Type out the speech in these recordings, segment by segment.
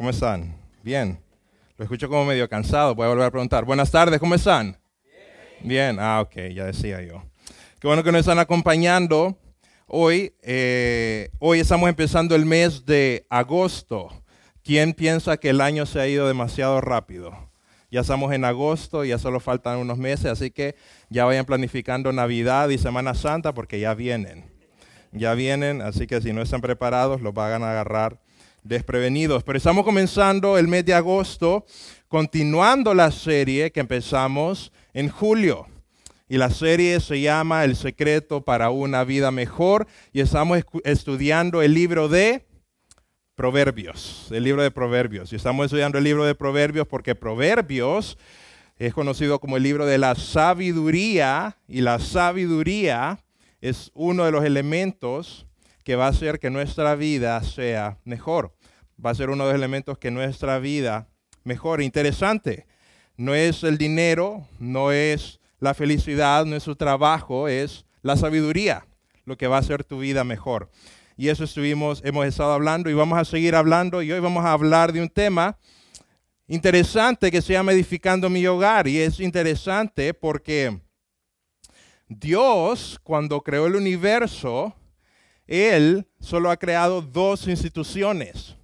¿Cómo están? Bien. Lo escucho como medio cansado. Voy a volver a preguntar. Buenas tardes, ¿cómo están? Bien. Ah, ok, ya decía yo. Qué bueno que nos están acompañando. Hoy, eh, hoy estamos empezando el mes de agosto. ¿Quién piensa que el año se ha ido demasiado rápido? Ya estamos en agosto, ya solo faltan unos meses, así que ya vayan planificando Navidad y Semana Santa porque ya vienen. Ya vienen, así que si no están preparados, los van a agarrar desprevenidos. Pero estamos comenzando el mes de agosto, continuando la serie que empezamos en julio. Y la serie se llama El secreto para una vida mejor y estamos estudiando el libro de Proverbios, el libro de Proverbios. Y estamos estudiando el libro de Proverbios porque Proverbios es conocido como el libro de la sabiduría y la sabiduría es uno de los elementos que va a hacer que nuestra vida sea mejor. Va a ser uno de los elementos que nuestra vida mejore. Interesante. No es el dinero, no es la felicidad, no es su trabajo, es la sabiduría lo que va a hacer tu vida mejor. Y eso estuvimos, hemos estado hablando y vamos a seguir hablando y hoy vamos a hablar de un tema interesante que se llama edificando mi hogar y es interesante porque Dios cuando creó el universo él solo ha creado dos instituciones.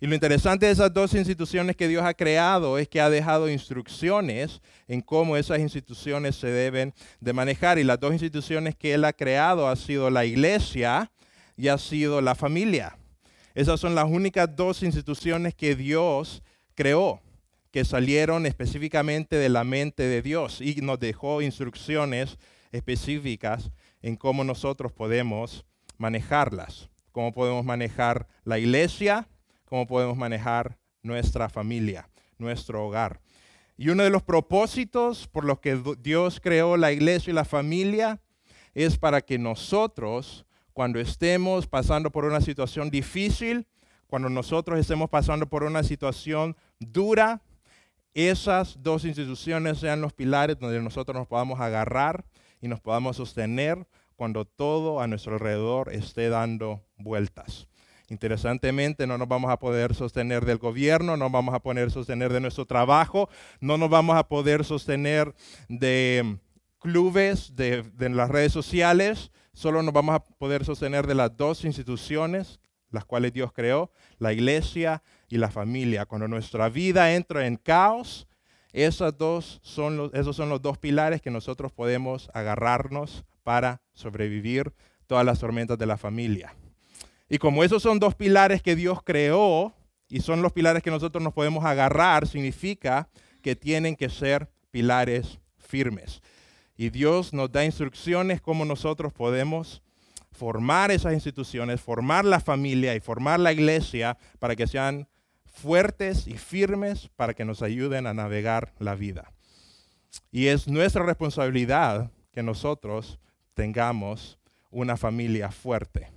Y lo interesante de esas dos instituciones que Dios ha creado es que ha dejado instrucciones en cómo esas instituciones se deben de manejar. Y las dos instituciones que Él ha creado ha sido la iglesia y ha sido la familia. Esas son las únicas dos instituciones que Dios creó, que salieron específicamente de la mente de Dios y nos dejó instrucciones específicas en cómo nosotros podemos manejarlas, cómo podemos manejar la iglesia, cómo podemos manejar nuestra familia, nuestro hogar. Y uno de los propósitos por los que Dios creó la iglesia y la familia es para que nosotros, cuando estemos pasando por una situación difícil, cuando nosotros estemos pasando por una situación dura, esas dos instituciones sean los pilares donde nosotros nos podamos agarrar y nos podamos sostener cuando todo a nuestro alrededor esté dando vueltas. Interesantemente, no nos vamos a poder sostener del gobierno, no vamos a poder sostener de nuestro trabajo, no nos vamos a poder sostener de clubes, de, de las redes sociales, solo nos vamos a poder sostener de las dos instituciones las cuales Dios creó, la iglesia y la familia. Cuando nuestra vida entra en caos, esos, dos son los, esos son los dos pilares que nosotros podemos agarrarnos para sobrevivir todas las tormentas de la familia. Y como esos son dos pilares que Dios creó y son los pilares que nosotros nos podemos agarrar, significa que tienen que ser pilares firmes. Y Dios nos da instrucciones cómo nosotros podemos formar esas instituciones, formar la familia y formar la iglesia para que sean fuertes y firmes para que nos ayuden a navegar la vida. Y es nuestra responsabilidad que nosotros tengamos una familia fuerte.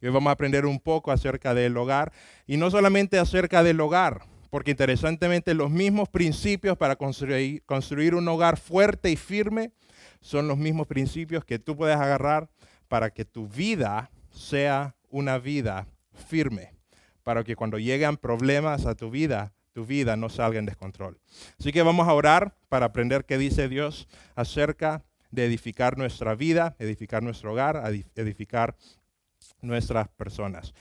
Hoy vamos a aprender un poco acerca del hogar y no solamente acerca del hogar, porque interesantemente los mismos principios para construir, construir un hogar fuerte y firme son los mismos principios que tú puedes agarrar para que tu vida sea una vida firme, para que cuando lleguen problemas a tu vida, tu vida no salga en descontrol. Así que vamos a orar para aprender qué dice Dios acerca de edificar nuestra vida, edificar nuestro hogar, edificar nuestras personas.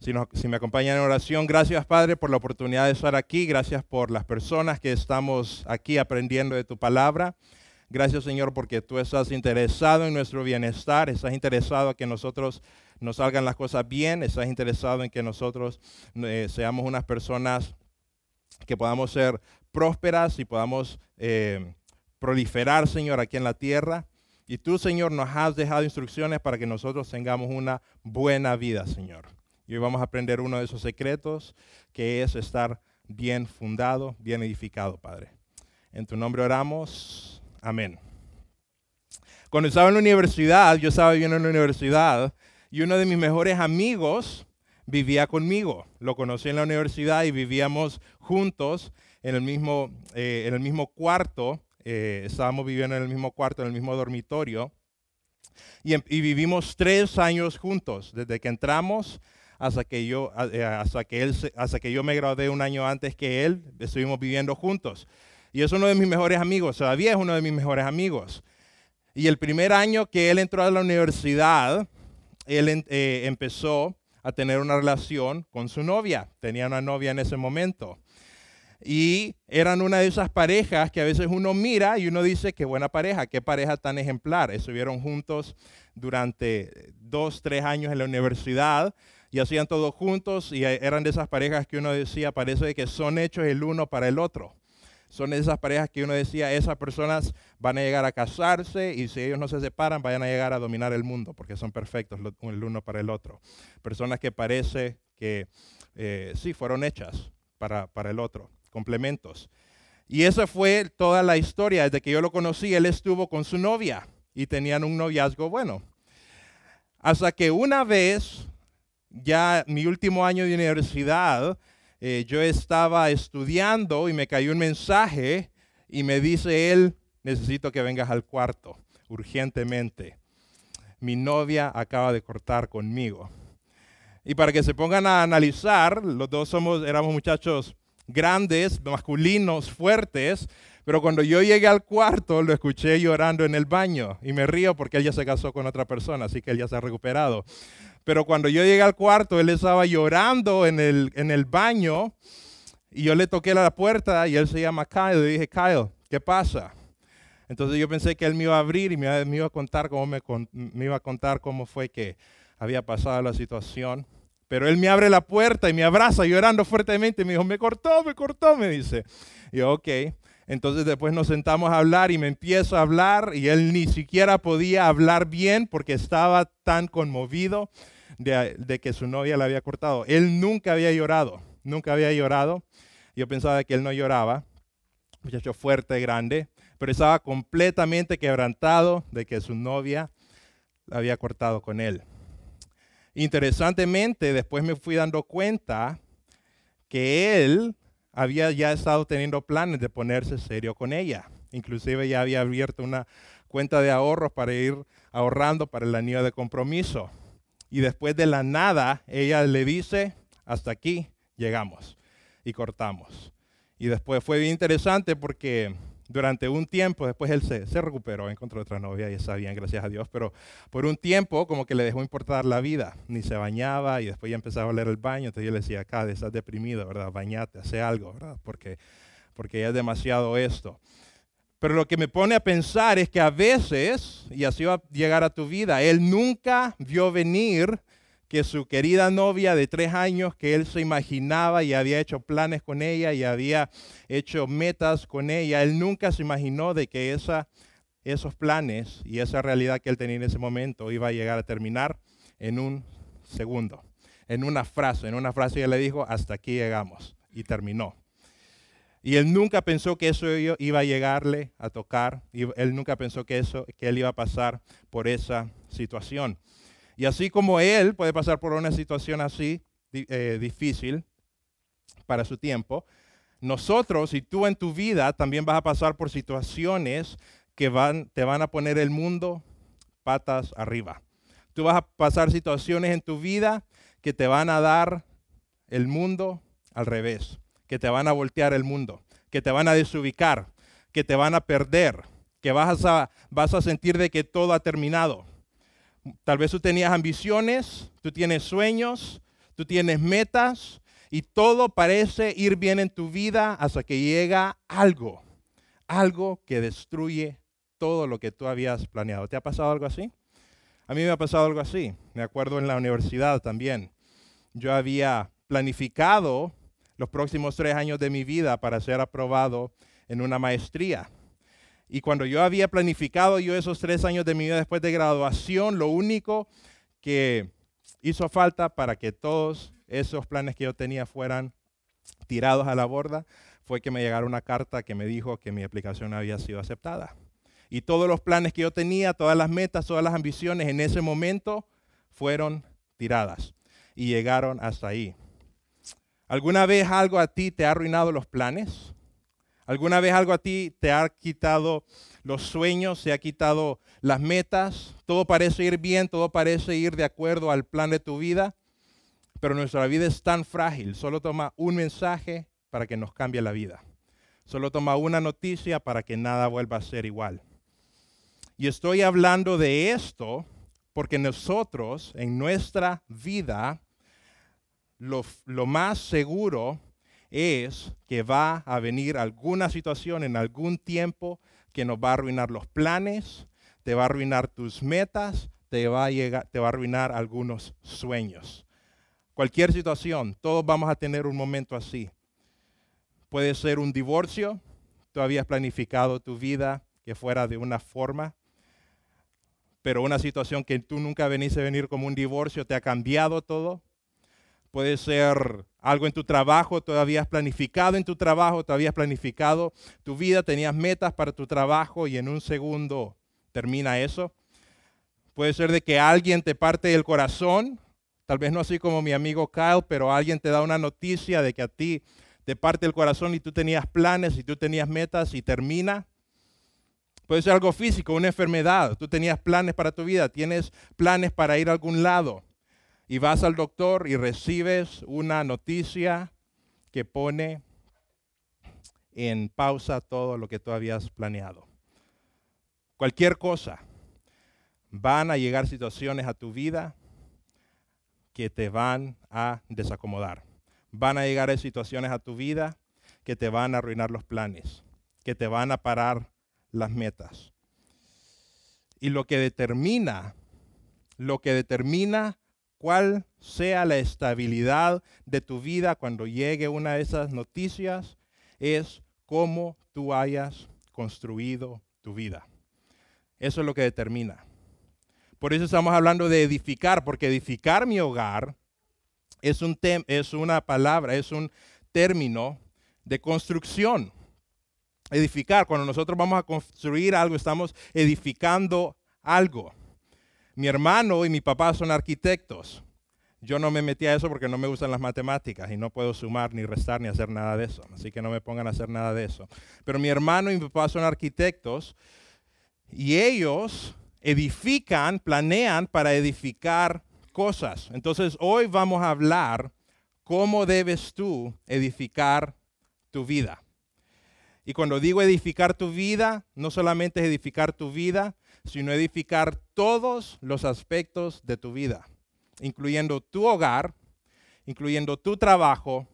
Si, me acompañan en oración, gracias Padre por la oportunidad de estar aquí, gracias por las personas que estamos aquí aprendiendo de tu palabra. Gracias Señor porque tú estás interesado en nuestro bienestar, estás interesado en que nosotros nos salgan las cosas bien, estás interesado en que nosotros eh, seamos unas personas que podamos ser prósperas y podamos eh, proliferar, Señor, aquí en la tierra. Y tú, Señor, nos has dejado instrucciones para que nosotros tengamos una buena vida, Señor. Y hoy vamos a aprender uno de esos secretos, que es estar bien fundado, bien edificado, Padre. En tu nombre oramos. Amén. Cuando estaba en la universidad, yo estaba viviendo en la universidad y uno de mis mejores amigos vivía conmigo. Lo conocí en la universidad y vivíamos juntos en el mismo, eh, en el mismo cuarto. Eh, estábamos viviendo en el mismo cuarto, en el mismo dormitorio. Y, em, vivimos tres años juntos, desde que entramos hasta que yo, eh, hasta que él, hasta que yo me gradué un año antes que él, estuvimos viviendo juntos. Y es uno de mis mejores amigos, todavía es uno de mis mejores amigos. Y el primer año que él entró a la universidad, él eh, empezó a tener una relación con su novia. Tenía una novia en ese momento. Y eran una de esas parejas que a veces uno mira y uno dice, qué buena pareja, qué pareja tan ejemplar. Estuvieron juntos durante dos, tres años en la universidad y hacían todo juntos y eran de esas parejas que uno decía, parece que son hechos el uno para el otro. Son esas parejas que uno decía, esas personas van a llegar a casarse y si ellos no se separan, vayan a llegar a dominar el mundo porque son perfectos el uno para el otro. Personas que parece que eh, sí, fueron hechas para, para el otro, complementos. Y esa fue toda la historia. Desde que yo lo conocí, él estuvo con su novia y tenían un noviazgo bueno. Hasta que una vez ya mi último año de universidad, eh, yo estaba estudiando y me cayó un mensaje y me dice él, necesito que vengas al cuarto urgentemente. Mi novia acaba de cortar conmigo. Y para que se pongan a analizar, los dos somos, éramos muchachos grandes, masculinos, fuertes, pero cuando yo llegué al cuarto lo escuché llorando en el baño y me río porque él ya se casó con otra persona, así que él ya se ha recuperado. Pero cuando yo llegué al cuarto, él estaba llorando en el, en el baño y yo le toqué la puerta y él se llama Kyle. Y dije, Kyle, ¿qué pasa? Entonces yo pensé que él me iba a abrir y me, iba a contar cómo me iba a contar cómo fue que había pasado la situación. Pero él me abre la puerta y me abraza llorando fuertemente. Me dijo, me cortó, me cortó, me dice. Y yo, ok. Entonces después nos sentamos a hablar y me empiezo a hablar y él ni siquiera podía hablar bien porque estaba tan conmovido de, que su novia le había cortado. Él nunca había llorado, nunca había llorado. Yo pensaba que él no lloraba, muchacho fuerte, grande, pero estaba completamente quebrantado de que su novia había cortado con él. Interesantemente, después me fui dando cuenta que él había ya estado teniendo planes de ponerse serio con ella. Inclusive ya había abierto una cuenta de ahorros para ir ahorrando para el anillo de compromiso. Y después de la nada, ella le dice, hasta aquí llegamos y cortamos. Y después fue bien interesante porque durante un tiempo, después él se, se, recuperó, encontró otra novia y está bien, gracias a Dios, pero por un tiempo como que le dejó importar la vida, ni se bañaba y después ya empezaba a oler el baño, entonces yo le decía, acá estás deprimido, ¿verdad? Bañate, hace algo, ¿verdad? Porque, porque es demasiado esto. Pero lo que me pone a pensar es que a veces, y así va a llegar a tu vida, él nunca vio venir que su querida novia de tres años, que él se imaginaba y había hecho planes con ella y había hecho metas con ella, él nunca se imaginó de que esa, esos planes y esa realidad que él tenía en ese momento iba a llegar a terminar en un segundo, en una frase, en una frase él le dijo, hasta aquí llegamos y terminó. Y él nunca pensó que eso iba a llegarle a tocar, y él nunca pensó que, eso, que él iba a pasar por esa situación. Y así como él puede pasar por una situación así eh, difícil para su tiempo, nosotros y tú en tu vida también vas a pasar por situaciones que van, te van a poner el mundo patas arriba. Tú vas a pasar situaciones en tu vida que te van a dar el mundo al revés, que te van a voltear el mundo, que te van a desubicar, que te van a perder, que vas a, vas a sentir de que todo ha terminado. Tal vez tú tenías ambiciones, tú tienes sueños, tú tienes metas y todo parece ir bien en tu vida hasta que llega algo, algo que destruye todo lo que tú habías planeado. ¿Te ha pasado algo así? A mí me ha pasado algo así. Me acuerdo en la universidad también. Yo había planificado los próximos tres años de mi vida para ser aprobado en una maestría. Y cuando yo había planificado yo esos tres años de mi vida después de graduación, lo único que hizo falta para que todos esos planes que yo tenía fueran tirados a la borda fue que me llegara una carta que me dijo que mi aplicación había sido aceptada. Y todos los planes que yo tenía, todas las metas, todas las ambiciones en ese momento fueron tiradas y llegaron hasta ahí. ¿Alguna vez algo a ti te ha arruinado los planes? ¿Alguna vez algo a ti te ha quitado los sueños, se ha quitado las metas? Todo parece ir bien, todo parece ir de acuerdo al plan de tu vida, pero nuestra vida es tan frágil. Solo toma un mensaje para que nos cambie la vida. Solo toma una noticia para que nada vuelva a ser igual. Y estoy hablando de esto porque nosotros en nuestra vida lo, lo más seguro es que va a venir alguna situación en algún tiempo que nos va a arruinar los planes, te va a arruinar tus metas, te va a, llegar, te va a arruinar algunos sueños. Cualquier situación, todos vamos a tener un momento así. Puede ser un divorcio, tú habías planificado tu vida que fuera de una forma, pero una situación que tú nunca veniste a venir como un divorcio te ha cambiado todo. Puede ser algo en tu trabajo, todavía has planificado en tu trabajo, todavía has planificado tu vida, tenías metas para tu trabajo y en un segundo termina eso. Puede ser de que alguien te parte el corazón, tal vez no así como mi amigo Kyle, pero alguien te da una noticia de que a ti te parte el corazón y tú tenías planes y tú tenías metas y termina. Puede ser algo físico, una enfermedad. Tú tenías planes para tu vida, tienes planes para ir a algún lado y vas al doctor y recibes una noticia que pone en pausa todo lo que tú habías planeado. Cualquier cosa. Van a llegar situaciones a tu vida que te van a desacomodar. Van a llegar situaciones a tu vida que te van a arruinar los planes, que te van a parar las metas. Y lo que determina, lo que determina cuál sea la estabilidad de tu vida cuando llegue una de esas noticias, es cómo tú hayas construido tu vida. Eso es lo que determina. Por eso estamos hablando de edificar, porque edificar mi hogar es, un es una palabra, es un término de construcción. Edificar, cuando nosotros vamos a construir algo, estamos edificando algo. Mi hermano y mi papá son arquitectos. Yo no me metí a eso porque no me gustan las matemáticas y no puedo sumar ni restar ni hacer nada de eso. Así que no me pongan a hacer nada de eso. Pero mi hermano y mi papá son arquitectos y ellos edifican, planean para edificar cosas. Entonces hoy vamos a hablar cómo debes tú edificar tu vida. Y cuando digo edificar tu vida, no solamente es edificar tu vida, sino edificar todos los aspectos de tu vida, incluyendo tu hogar, incluyendo tu trabajo,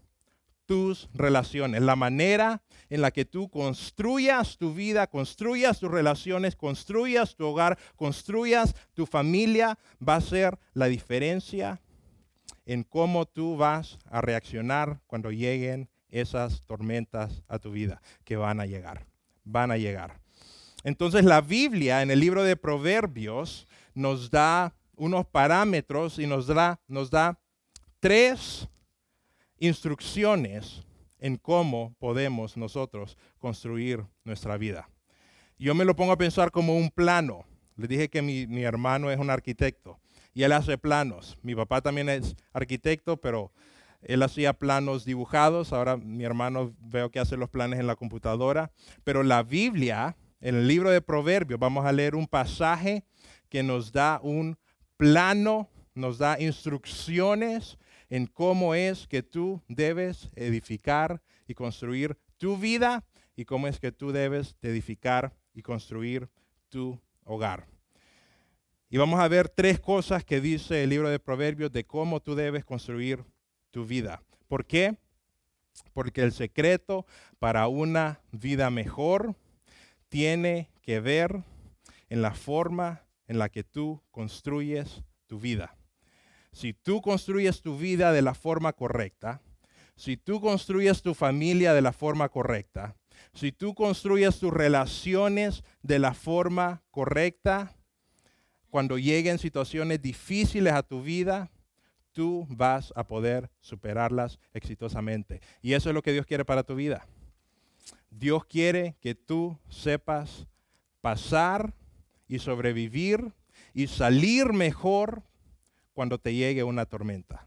tus relaciones, la manera en la que tú construyas tu vida, construyas tus relaciones, construyas tu hogar, construyas tu familia, va a ser la diferencia en cómo tú vas a reaccionar cuando lleguen esas tormentas a tu vida, que van a llegar, van a llegar. Entonces la Biblia en el libro de Proverbios nos da unos parámetros y nos da, nos da tres instrucciones en cómo podemos nosotros construir nuestra vida. Yo me lo pongo a pensar como un plano. Le dije que mi, mi hermano es un arquitecto y él hace planos. Mi papá también es arquitecto, pero él hacía planos dibujados. Ahora mi hermano veo que hace los planes en la computadora. Pero la Biblia en el libro de Proverbios vamos a leer un pasaje que nos da un plano, nos da instrucciones en cómo es que tú debes edificar y construir tu vida y cómo es que tú debes edificar y construir tu hogar. Y vamos a ver tres cosas que dice el libro de Proverbios de cómo tú debes construir tu vida. ¿Por qué? Porque el secreto para una vida mejor tiene que ver en la forma en la que tú construyes tu vida. Si tú construyes tu vida de la forma correcta, si tú construyes tu familia de la forma correcta, si tú construyes tus relaciones de la forma correcta, cuando lleguen situaciones difíciles a tu vida, tú vas a poder superarlas exitosamente. Y eso es lo que Dios quiere para tu vida. Dios quiere que tú sepas pasar y sobrevivir y salir mejor cuando te llegue una tormenta.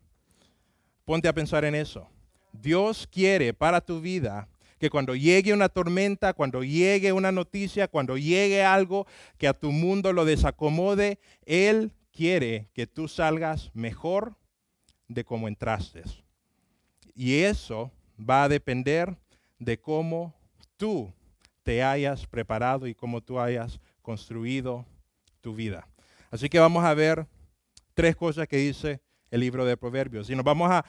Ponte a pensar en eso. Dios quiere para tu vida que cuando llegue una tormenta, cuando llegue una noticia, cuando llegue algo que a tu mundo lo desacomode, Él quiere que tú salgas mejor de cómo entraste. Y eso va a depender de cómo tú te hayas preparado y cómo tú hayas construido tu vida. Así que vamos a ver tres cosas que dice el libro de Proverbios. Y nos vamos a,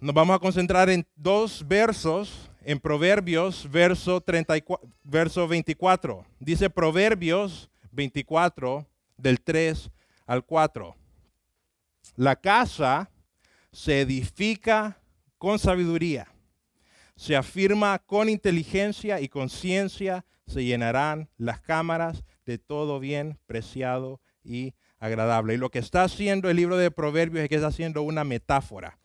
nos vamos a concentrar en dos versos en Proverbios, verso, 34, verso 24. Dice Proverbios 24, del 3 al 4. La casa se edifica con sabiduría, se afirma con inteligencia y conciencia, se llenarán las cámaras de todo bien preciado y agradable. Y lo que está haciendo el libro de Proverbios es que está haciendo una metáfora.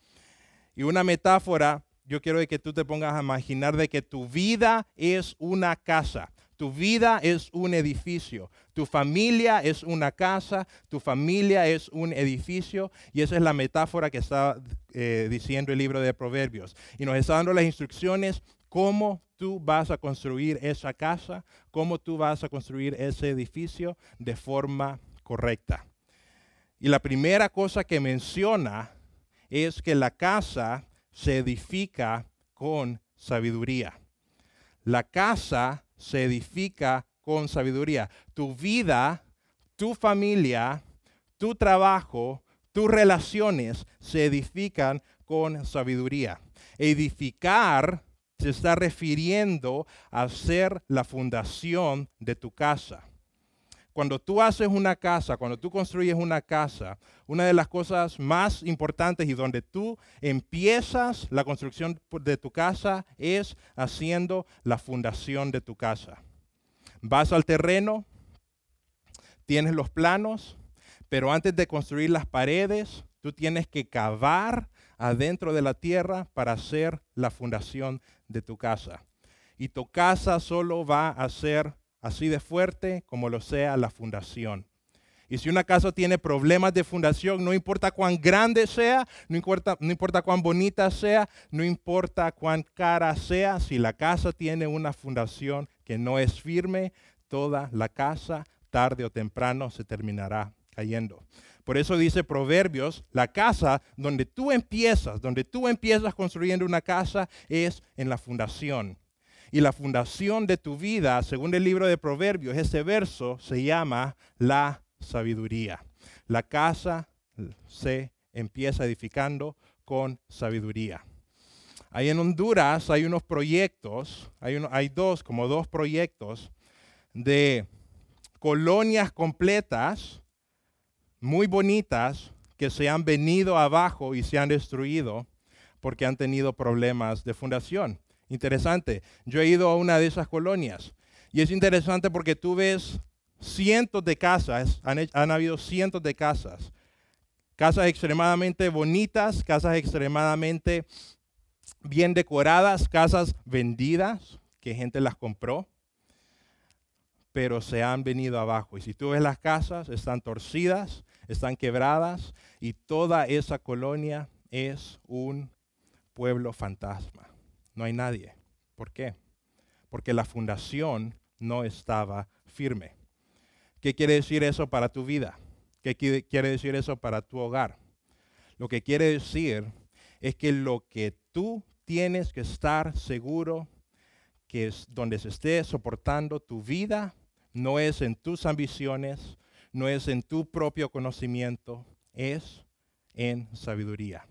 Y una metáfora yo quiero que tú te pongas a imaginar de que tu vida es una casa. Tu vida es un edificio, tu familia es una casa, tu familia es un edificio y esa es la metáfora que está eh, diciendo el libro de Proverbios. Y nos está dando las instrucciones cómo tú vas a construir esa casa, cómo tú vas a construir ese edificio de forma correcta. Y la primera cosa que menciona es que la casa se edifica con sabiduría. La casa se edifica con sabiduría. Tu vida, tu familia, tu trabajo, tus relaciones se edifican con sabiduría. Edificar se está refiriendo a ser la fundación de tu casa. Cuando tú haces una casa, cuando tú construyes una casa, una de las cosas más importantes y donde tú empiezas la construcción de tu casa es haciendo la fundación de tu casa. Vas al terreno, tienes los planos, pero antes de construir las paredes, tú tienes que cavar adentro de la tierra para hacer la fundación de tu casa. Y tu casa solo va a ser así de fuerte como lo sea la fundación. Y si una casa tiene problemas de fundación, no importa cuán grande sea, no importa, no importa cuán bonita sea, no importa cuán cara sea, si la casa tiene una fundación que no es firme, toda la casa tarde o temprano se terminará cayendo. Por eso dice Proverbios, la casa donde tú empiezas, donde tú empiezas construyendo una casa es en la fundación. Y la fundación de tu vida, según el libro de Proverbios, ese verso se llama la sabiduría. La casa se empieza edificando con sabiduría. Ahí en Honduras hay unos proyectos, hay, dos, como dos proyectos de colonias completas, muy bonitas, que se han venido abajo y se han destruido porque han tenido problemas de fundación. Interesante. Yo he ido a una de esas colonias y es interesante porque tú ves cientos de casas, han, habido cientos de casas, casas extremadamente bonitas, casas extremadamente bien decoradas, casas vendidas, que gente las compró, pero se han venido abajo. Y si tú ves las casas, están torcidas, están quebradas, y toda esa colonia es un pueblo fantasma no hay nadie. ¿Por qué? Porque la fundación no estaba firme. ¿Qué quiere decir eso para tu vida? ¿Qué quiere decir eso para tu hogar? Lo que quiere decir es que lo que tú tienes que estar seguro que es donde se esté soportando tu vida no es en tus ambiciones, no es en tu propio conocimiento, es en sabiduría.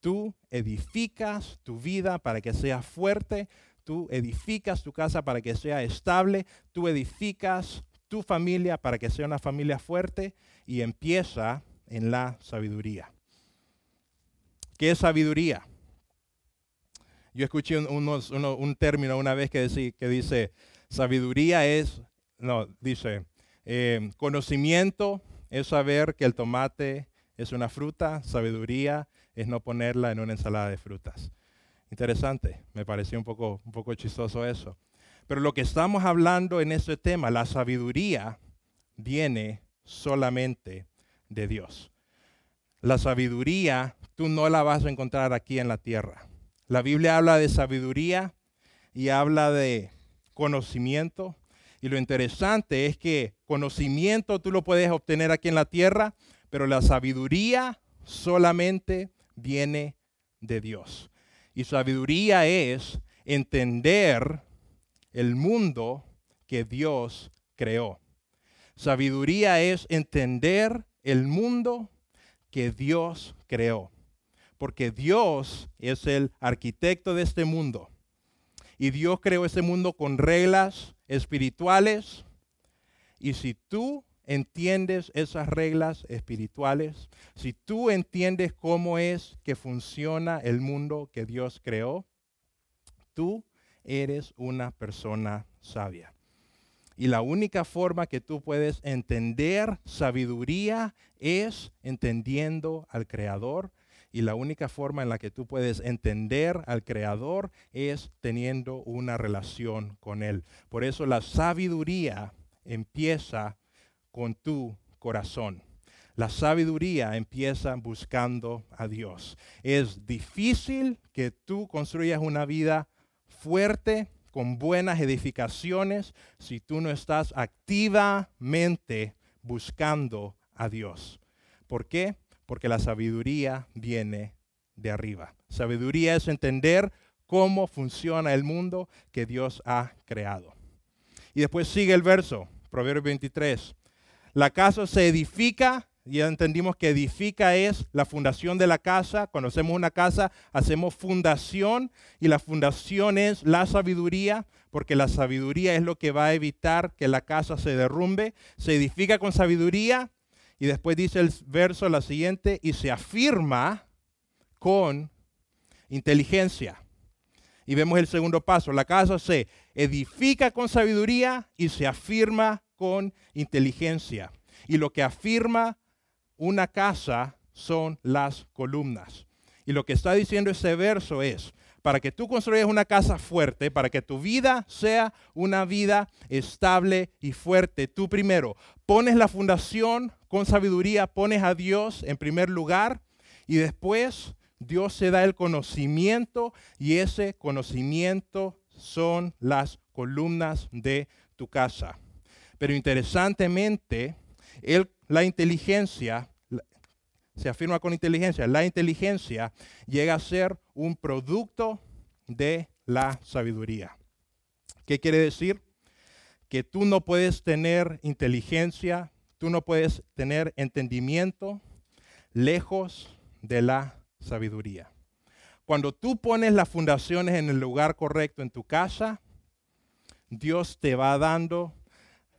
Tú edificas tu vida para que sea fuerte, tú edificas tu casa para que sea estable, tú edificas tu familia para que sea una familia fuerte y empieza en la sabiduría. ¿Qué es sabiduría? Yo escuché un, término una vez que, dice, sabiduría es, no, dice, eh, conocimiento es saber que el tomate es una fruta, sabiduría es no ponerla en una ensalada de frutas. Interesante, me pareció un poco, un poco chistoso eso. Pero lo que estamos hablando en este tema, la sabiduría, viene solamente de Dios. La sabiduría tú no la vas a encontrar aquí en la tierra. La Biblia habla de sabiduría y habla de conocimiento. Y lo interesante es que conocimiento tú lo puedes obtener aquí en la tierra, pero la sabiduría solamente viene de Dios. Y sabiduría es entender el mundo que Dios creó. Sabiduría es entender el mundo que Dios creó. Porque Dios es el arquitecto de este mundo. Y Dios creó este mundo con reglas espirituales. Y si tú entiendes esas reglas espirituales, si tú entiendes cómo es que funciona el mundo que Dios creó, tú eres una persona sabia. Y la única forma que tú puedes entender sabiduría es entendiendo al Creador. Y la única forma en la que tú puedes entender al Creador es teniendo una relación con Él. Por eso la sabiduría empieza con tu corazón. La sabiduría empieza buscando a Dios. Es difícil que tú construyas una vida fuerte con buenas edificaciones si tú no estás activamente buscando a Dios. ¿Por qué? Porque la sabiduría viene de arriba. Sabiduría es entender cómo funciona el mundo que Dios ha creado. Y después sigue el verso, Proverbio 23. La casa se edifica ya entendimos que edifica es la fundación de la casa. Cuando hacemos una casa, hacemos fundación y la fundación es la sabiduría, porque la sabiduría es lo que va a evitar que la casa se derrumbe. Se edifica con sabiduría y después dice el verso la siguiente, y se afirma con inteligencia. Y vemos el segundo paso, la casa se edifica con sabiduría y se afirma con inteligencia. Y lo que afirma una casa son las columnas. Y lo que está diciendo ese verso es, para que tú construyas una casa fuerte, para que tu vida sea una vida estable y fuerte, tú primero pones la fundación con sabiduría, pones a Dios en primer lugar y después Dios se da el conocimiento y ese conocimiento son las columnas de tu casa. Pero interesantemente, la inteligencia se afirma con inteligencia. La inteligencia llega a ser un producto de la sabiduría. ¿Qué quiere decir? Que tú no puedes tener inteligencia, tú no puedes tener entendimiento lejos de la sabiduría. Cuando tú pones las fundaciones en el lugar correcto en tu casa, Dios te va dando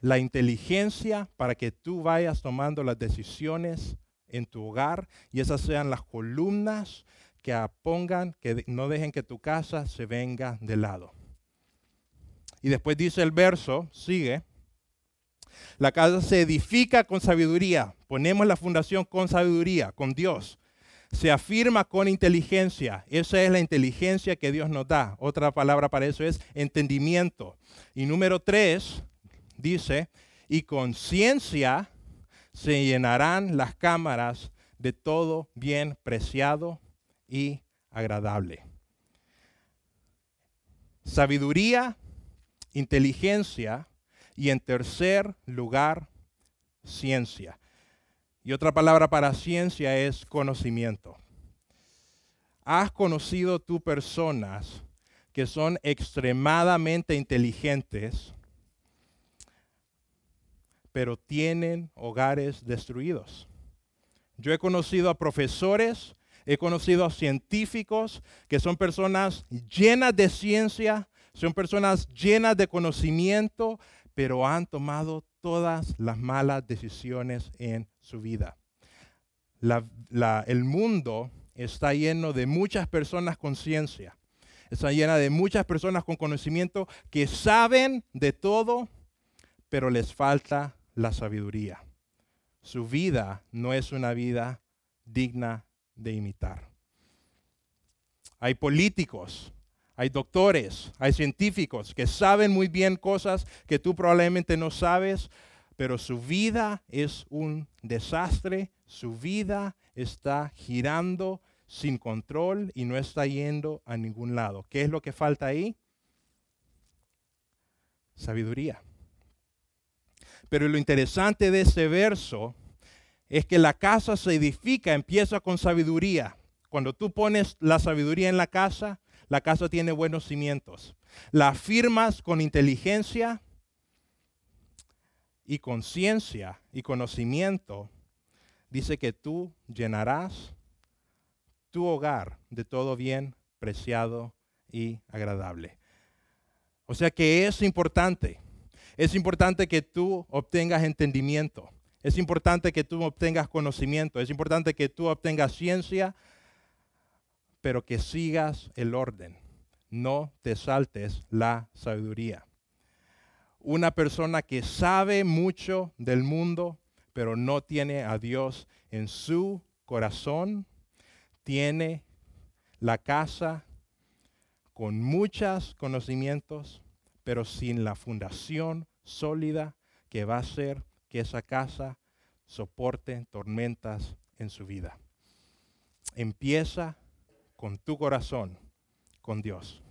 la inteligencia para que tú vayas tomando las decisiones en tu hogar y esas sean las columnas que apongan, que no dejen que tu casa se venga de lado. Y después dice el verso, sigue, la casa se edifica con sabiduría, ponemos la fundación con sabiduría, con Dios. Se afirma con inteligencia, esa es la inteligencia que Dios nos da. Otra palabra para eso es entendimiento. Y número tres dice, y con ciencia se llenarán las cámaras de todo bien preciado y agradable. Sabiduría, inteligencia y en tercer lugar, ciencia. Y otra palabra para ciencia es conocimiento. ¿Has conocido tú personas que son extremadamente inteligentes pero tienen hogares destruidos. Yo he conocido a profesores, he conocido a científicos que son personas llenas de ciencia, son personas llenas de conocimiento, pero han tomado todas las malas decisiones en su vida. el mundo está lleno de muchas personas con ciencia, está llena de muchas personas con conocimiento que saben de todo, pero les falta la sabiduría. Su vida no es una vida digna de imitar. Hay políticos, hay doctores, hay científicos que saben muy bien cosas que tú probablemente no sabes, pero su vida es un desastre, su vida está girando sin control y no está yendo a ningún lado. ¿Qué es lo que falta ahí? Sabiduría. Pero lo interesante de ese verso es que la casa se edifica, empieza con sabiduría. Cuando tú pones la sabiduría en la casa, la casa tiene buenos cimientos. La afirmas con inteligencia y conciencia y conocimiento. Dice que tú llenarás tu hogar de todo bien preciado y agradable. O sea que es importante. Es importante que tú obtengas entendimiento. Es importante que tú obtengas conocimiento. Es importante que tú obtengas ciencia, pero que sigas el orden. No te saltes la sabiduría. Una persona que sabe mucho del mundo, pero no tiene a Dios en su corazón, tiene la casa con muchos conocimientos, pero sin la fundación sólida que va a hacer que esa casa soporte tormentas en su vida. Empieza con tu corazón, con Dios.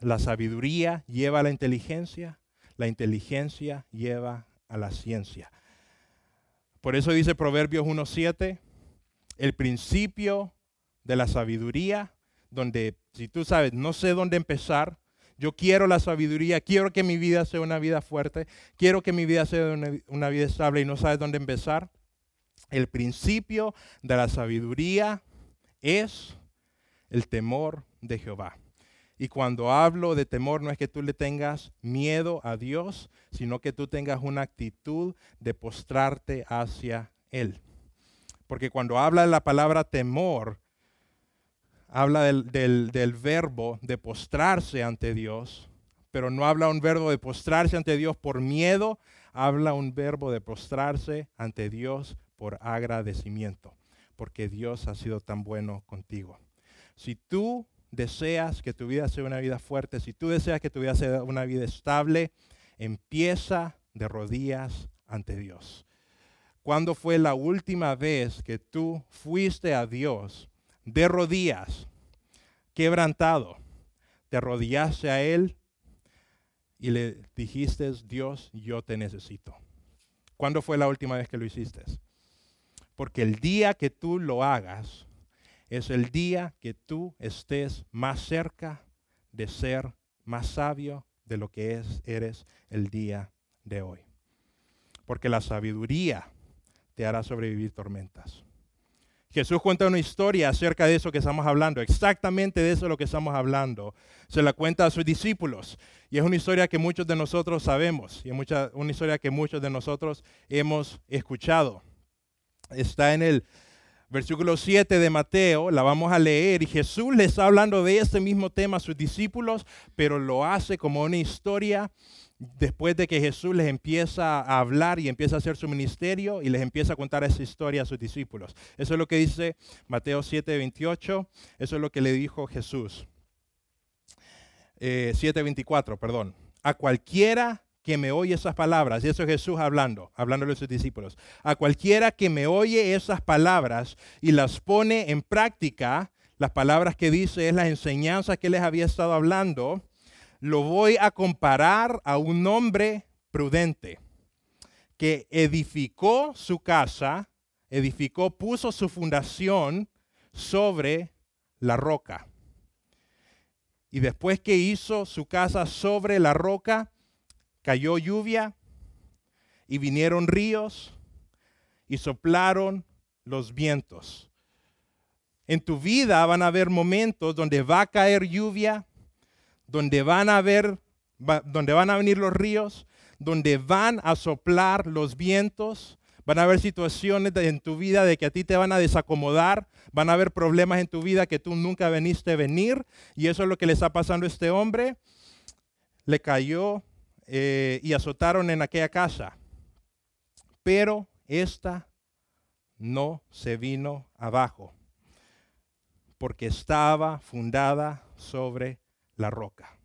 La sabiduría lleva a la inteligencia, la inteligencia lleva a la ciencia. Por eso dice Proverbios 1.7, el principio de la sabiduría, donde si tú sabes, no sé dónde empezar, yo quiero la sabiduría, quiero que mi vida sea una vida fuerte, quiero que mi vida sea una, vida estable y no sabes dónde empezar. El principio de la sabiduría es el temor de Jehová. Y cuando hablo de temor no es que tú le tengas miedo a Dios, sino que tú tengas una actitud de postrarte hacia Él. Porque cuando habla la palabra temor, habla del, verbo de postrarse ante Dios, pero no habla un verbo de postrarse ante Dios por miedo, habla un verbo de postrarse ante Dios por agradecimiento, porque Dios ha sido tan bueno contigo. Si tú deseas que tu vida sea una vida fuerte, si tú deseas que tu vida sea una vida estable, empieza de rodillas ante Dios. ¿Cuándo fue la última vez que tú fuiste a Dios de rodillas, quebrantado, te arrodillaste a Él y le dijiste, Dios, yo te necesito. ¿Cuándo fue la última vez que lo hiciste? Porque el día que tú lo hagas es el día que tú estés más cerca de ser más sabio de lo que es, eres el día de hoy. Porque la sabiduría te hará sobrevivir tormentas. Jesús cuenta una historia acerca de eso que estamos hablando, exactamente de eso lo que estamos hablando. Se la cuenta a sus discípulos y es una historia que muchos de nosotros sabemos y es una historia que muchos de nosotros hemos escuchado. Está en el versículo 7 de Mateo, la vamos a leer y Jesús le está hablando de este mismo tema a sus discípulos, pero lo hace como una historia después de que Jesús les empieza a hablar y empieza a hacer su ministerio y les empieza a contar esa historia a sus discípulos. Eso es lo que dice Mateo 7, 28, eso es lo que le dijo Jesús. Eh, 7, 24, perdón. A cualquiera que me oye esas palabras, y eso es Jesús hablando, hablándole a sus discípulos, a cualquiera que me oye esas palabras y las pone en práctica, las palabras que dice es la enseñanza que les había estado hablando, lo voy a comparar a un hombre prudente que edificó su casa, edificó, puso su fundación sobre la roca. Y después que hizo su casa sobre la roca, cayó lluvia y vinieron ríos y soplaron los vientos. En tu vida van a haber momentos donde va a caer lluvia, donde van a ver, donde van a venir los ríos, donde van a soplar los vientos, van a haber situaciones en tu vida de que a ti te van a desacomodar, van a haber problemas en tu vida que tú nunca veniste a venir, y eso es lo que le está pasando a este hombre. Le cayó eh, y azotaron en aquella casa, pero esta no se vino abajo, porque estaba fundada sobre la roca.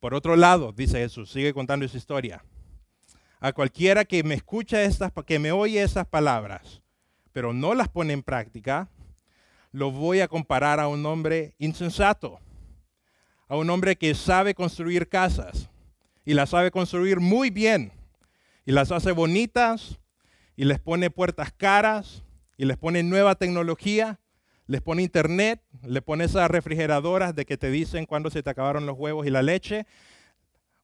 Por otro lado, dice Jesús, sigue contando esa historia. A cualquiera que me escucha estas, que me oye esas palabras, pero no las pone en práctica, lo voy a comparar a un hombre insensato, a un hombre que sabe construir casas y las sabe construir muy bien y las hace bonitas y les pone puertas caras y les pone nueva tecnología, les pone internet, le pone esas refrigeradoras de que te dicen cuándo se te acabaron los huevos y la leche.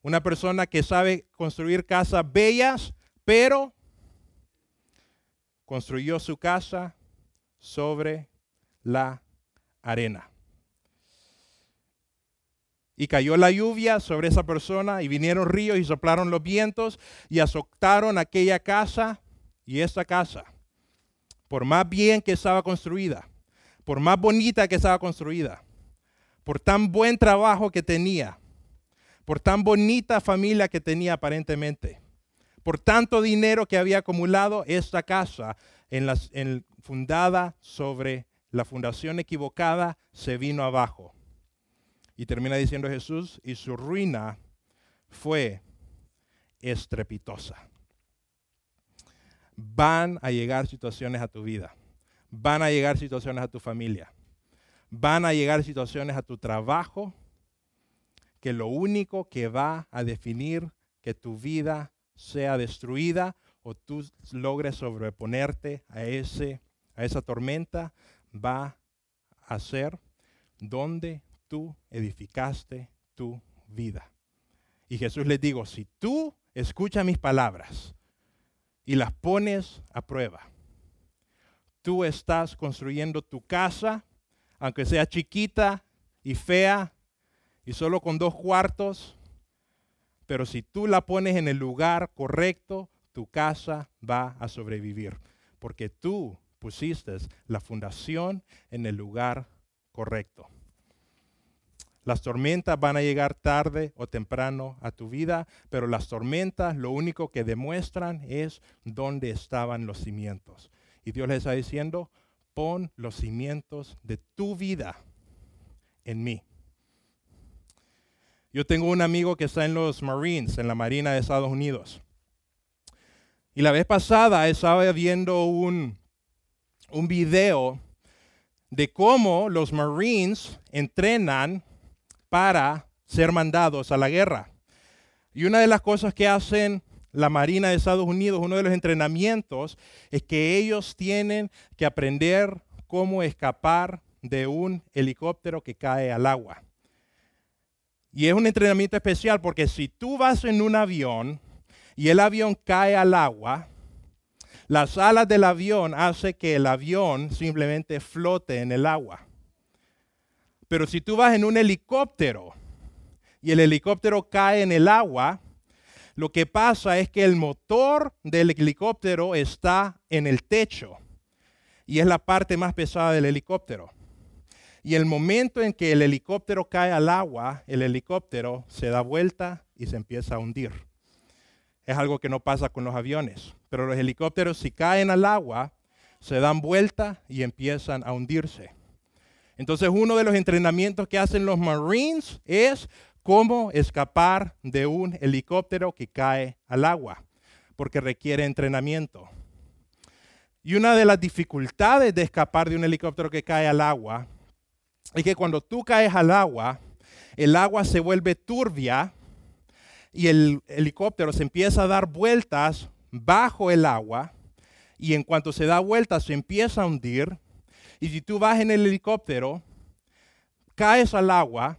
Una persona que sabe construir casas bellas, pero construyó su casa sobre la arena. Y cayó la lluvia sobre esa persona y vinieron ríos y soplaron los vientos y azotaron aquella casa y esta casa. Por más bien que estaba construida, por más bonita que estaba construida, por tan buen trabajo que tenía, por tan bonita familia que tenía aparentemente, por tanto dinero que había acumulado, esta casa en fundada sobre la fundación equivocada se vino abajo. Y termina diciendo Jesús, y su ruina fue estrepitosa. Van a llegar situaciones a tu vida, van a llegar situaciones a tu familia, van a llegar situaciones a tu trabajo, que lo único que va a definir que tu vida sea destruida o tú logres sobreponerte a, ese, a esa tormenta va a ser donde tú edificaste tu vida. Y Jesús les digo, si tú escuchas mis palabras y las pones a prueba, tú estás construyendo tu casa, aunque sea chiquita y fea y solo con dos cuartos, pero si tú la pones en el lugar correcto, tu casa va a sobrevivir, porque tú pusiste la fundación en el lugar correcto. Las tormentas van a llegar tarde o temprano a tu vida, pero las tormentas lo único que demuestran es dónde estaban los cimientos. Y Dios les está diciendo, pon los cimientos de tu vida en mí. Yo tengo un amigo que está en los Marines, en la Marina de Estados Unidos. Y la vez pasada estaba viendo un, un video de cómo los Marines entrenan para ser mandados a la guerra. Y una de las cosas que hacen la Marina de Estados Unidos, uno de los entrenamientos, es que ellos tienen que aprender cómo escapar de un helicóptero que cae al agua. Y es un entrenamiento especial porque si tú vas en un avión y el avión cae al agua, las alas del avión hacen que el avión simplemente flote en el agua. Pero si tú vas en un helicóptero y el helicóptero cae en el agua, lo que pasa es que el motor del helicóptero está en el techo y es la parte más pesada del helicóptero. Y el momento en que el helicóptero cae al agua, el helicóptero se da vuelta y se empieza a hundir. Es algo que no pasa con los aviones. Pero los helicópteros si caen al agua, se dan vuelta y empiezan a hundirse. Entonces uno de los entrenamientos que hacen los Marines es cómo escapar de un helicóptero que cae al agua, porque requiere entrenamiento. Y una de las dificultades de escapar de un helicóptero que cae al agua es que cuando tú caes al agua, el agua se vuelve turbia y el helicóptero se empieza a dar vueltas bajo el agua y en cuanto se da vuelta se empieza a hundir. Y si tú vas en el helicóptero, caes al agua,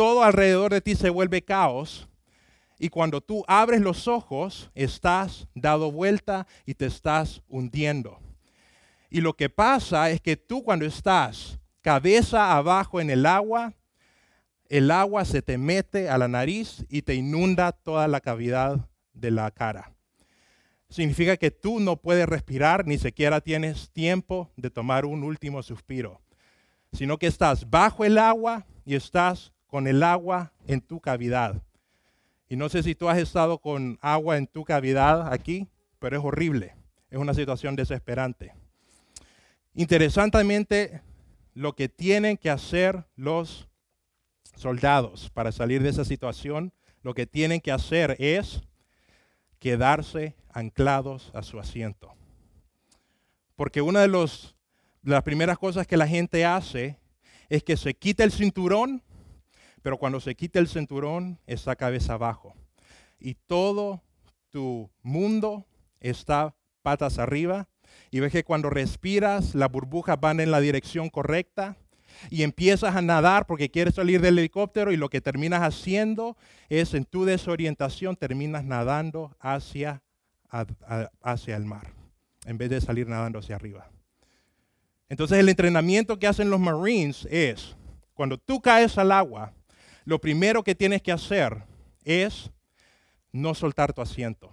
todo alrededor de ti se vuelve caos. Y cuando tú abres los ojos, estás dado vuelta y te estás hundiendo. Y lo que pasa es que tú cuando estás cabeza abajo en el agua, el agua se te mete a la nariz y te inunda toda la cavidad de la cara significa que tú no puedes respirar, ni siquiera tienes tiempo de tomar un último suspiro, sino que estás bajo el agua y estás con el agua en tu cavidad. Y no sé si tú has estado con agua en tu cavidad aquí, pero es horrible. es una situación desesperante. Interesantemente, lo que tienen que hacer los soldados para salir de esa situación, lo que tienen que hacer es quedarse anclados a su asiento. Porque una de, las primeras cosas que la gente hace es que se quita el cinturón, pero cuando se quita el cinturón está cabeza abajo. Y todo tu mundo está patas arriba. Y ves que cuando respiras, las burbujas van en la dirección correcta y empiezas a nadar porque quieres salir del helicóptero y lo que terminas haciendo es en tu desorientación terminas nadando hacia, hacia el mar en vez de salir nadando hacia arriba. Entonces el entrenamiento que hacen los Marines es, cuando tú caes al agua, lo primero que tienes que hacer es no soltar tu asiento,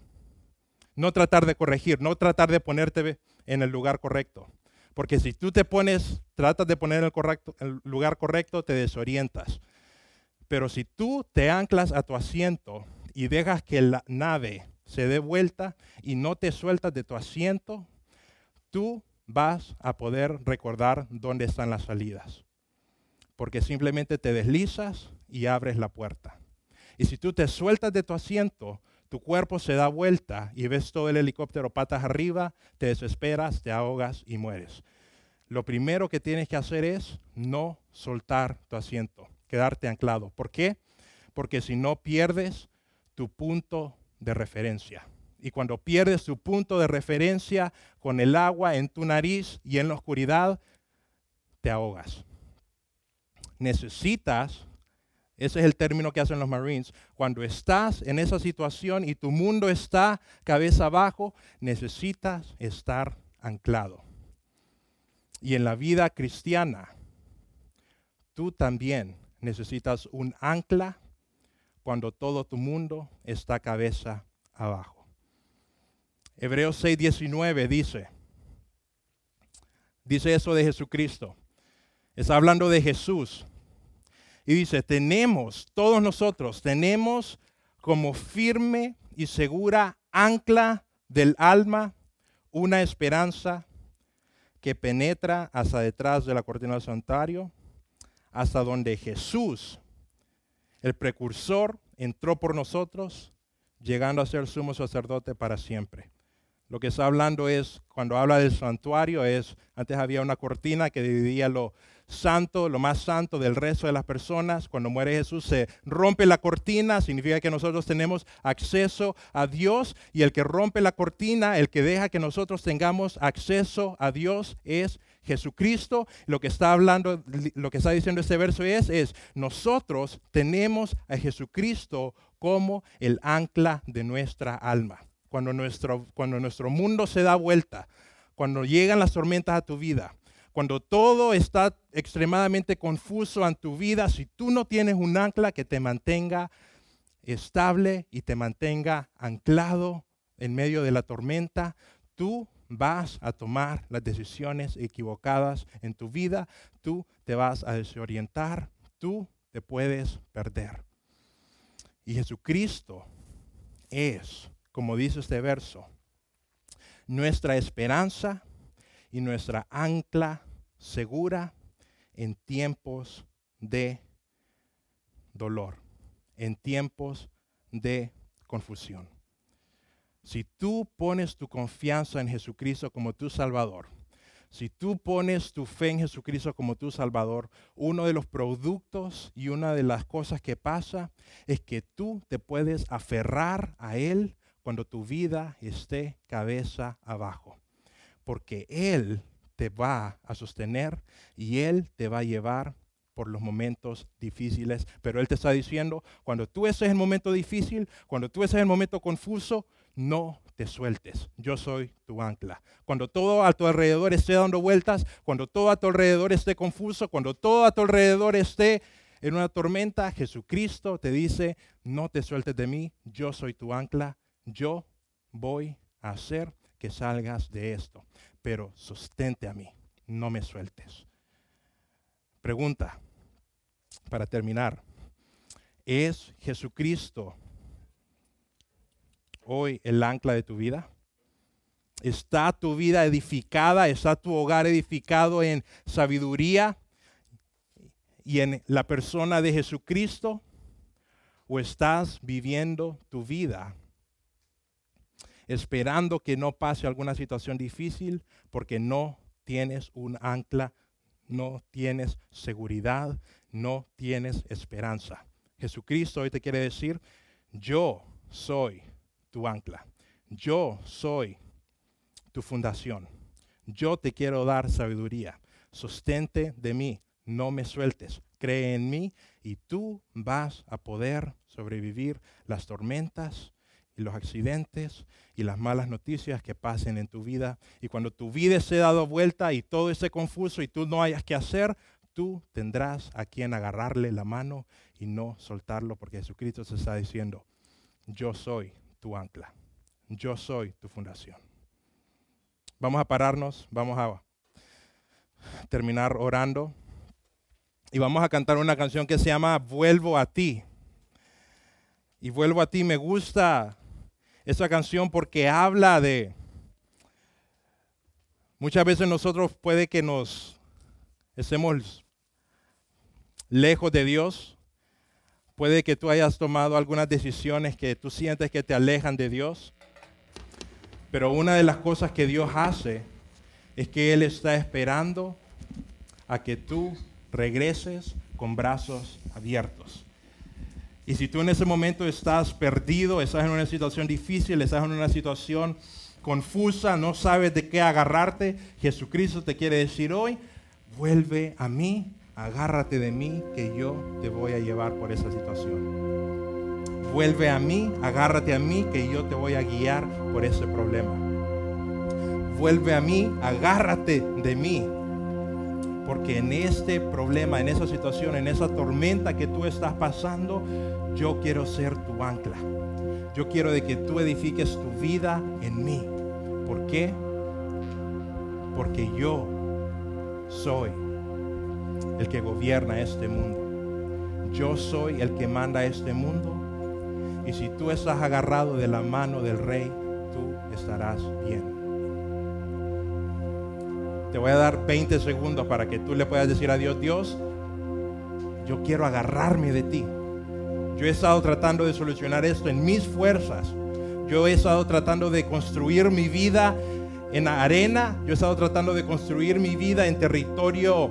no tratar de corregir, no tratar de ponerte en el lugar correcto. Porque si tú te pones, tratas de poner el, correcto, el lugar correcto, te desorientas. Pero si tú te anclas a tu asiento y dejas que la nave se dé vuelta y no te sueltas de tu asiento, tú vas a poder recordar dónde están las salidas. Porque simplemente te deslizas y abres la puerta. Y si tú te sueltas de tu asiento, tu cuerpo se da vuelta y ves todo el helicóptero patas arriba, te desesperas, te ahogas y mueres. Lo primero que tienes que hacer es no soltar tu asiento, quedarte anclado. ¿Por qué? Porque si no pierdes tu punto de referencia. Y cuando pierdes tu punto de referencia con el agua en tu nariz y en la oscuridad, te ahogas. Necesitas ese es el término que hacen los Marines. Cuando estás en esa situación y tu mundo está cabeza abajo, necesitas estar anclado. Y en la vida cristiana, tú también necesitas un ancla cuando todo tu mundo está cabeza abajo. Hebreos 6:19 dice, dice eso de Jesucristo. Está hablando de Jesús y dice, tenemos, todos nosotros, tenemos como firme y segura ancla del alma una esperanza que penetra hasta detrás de la cortina del santuario, hasta donde Jesús, el precursor, entró por nosotros, llegando a ser sumo sacerdote para siempre. Lo que está hablando es, cuando habla del santuario, es, antes había una cortina que dividía lo santo, lo más santo del resto de las personas. Cuando muere Jesús se rompe la cortina, significa que nosotros tenemos acceso a Dios y el que rompe la cortina, el que deja que nosotros tengamos acceso a Dios es Jesucristo. Lo que está hablando, lo que está diciendo este verso es, es nosotros tenemos a Jesucristo como el ancla de nuestra alma. Cuando nuestro, cuando nuestro mundo se da vuelta, cuando llegan las tormentas a tu vida, cuando todo está extremadamente confuso en tu vida, si tú no tienes un ancla que te mantenga estable y te mantenga anclado en medio de la tormenta, tú vas a tomar las decisiones equivocadas en tu vida, tú te vas a desorientar, tú te puedes perder. Y Jesucristo es, como dice este verso, nuestra esperanza y nuestra ancla segura en tiempos de dolor, en tiempos de confusión. Si tú pones tu confianza en Jesucristo como tu Salvador, si tú pones tu fe en Jesucristo como tu Salvador, uno de los productos y una de las cosas que pasa es que tú te puedes aferrar a Él cuando tu vida esté cabeza abajo. Porque Él te va a sostener y Él te va a llevar por los momentos difíciles. Pero Él te está diciendo, cuando tú estés en el momento difícil, cuando tú estés en el momento confuso, no te sueltes. Yo soy tu ancla. Cuando todo a tu alrededor esté dando vueltas, cuando todo a tu alrededor esté confuso, cuando todo a tu alrededor esté en una tormenta, Jesucristo te dice, no te sueltes de mí, yo soy tu ancla, yo voy a hacer que salgas de esto pero sostente a mí, no me sueltes. Pregunta, para terminar, ¿es Jesucristo hoy el ancla de tu vida? ¿Está tu vida edificada? ¿Está tu hogar edificado en sabiduría y en la persona de Jesucristo? ¿O estás viviendo tu vida esperando que no pase alguna situación difícil porque no tienes un ancla, no tienes seguridad, no tienes esperanza? Jesucristo hoy te quiere decir, yo soy tu ancla, yo soy tu fundación. Yo te quiero dar sabiduría. Sostente de mí, no me sueltes. Cree en mí y tú vas a poder sobrevivir las tormentas y los accidentes y las malas noticias que pasen en tu vida. Y cuando tu vida se ha dado vuelta y todo esté confuso y tú no hayas que hacer, tú tendrás a quien agarrarle la mano y no soltarlo porque Jesucristo se está diciendo, yo soy tu ancla, yo soy tu fundación. Vamos a pararnos, vamos a terminar orando y vamos a cantar una canción que se llama Vuelvo a ti. Y Vuelvo a ti me gusta esa canción porque habla de... Muchas veces nosotros puede que nos estemos lejos de Dios. Puede que tú hayas tomado algunas decisiones que tú sientes que te alejan de Dios. Pero una de las cosas que Dios hace es que Él está esperando a que tú regreses con brazos abiertos. Y si tú en ese momento estás perdido, estás en una situación difícil, estás en una situación confusa, no sabes de qué agarrarte, Jesucristo te quiere decir hoy, vuelve a mí, agárrate de mí, que yo te voy a llevar por esa situación vuelve a mí, agárrate a mí, que yo te voy a guiar por ese problema. Vuelve a mí, agárrate de mí, porque en este problema, en esa situación, en esa tormenta que tú estás pasando, yo quiero ser tu ancla. Yo quiero de que tú edifiques tu vida en mí. ¿Por qué? Porque yo soy el que gobierna este mundo. Yo soy el que manda este mundo y si tú estás agarrado de la mano del rey, tú estarás bien. Te voy a dar 20 segundos para que tú le puedas decir a Dios, Dios, yo quiero agarrarme de ti. Yo he estado tratando de solucionar esto en mis fuerzas. Yo he estado tratando de construir mi vida en la arena. Yo he estado tratando de construir mi vida en territorio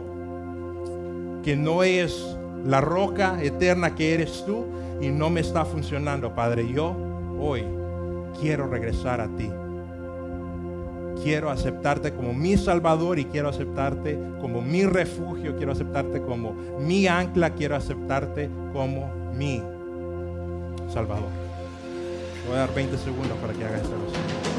que no es la roca eterna que eres tú y no me está funcionando, Padre. Yo hoy quiero regresar a ti. Quiero aceptarte como mi Salvador y quiero aceptarte como mi refugio, quiero aceptarte como mi ancla, quiero aceptarte como mi Salvador. voy a dar 20 segundos para que haga esta oración.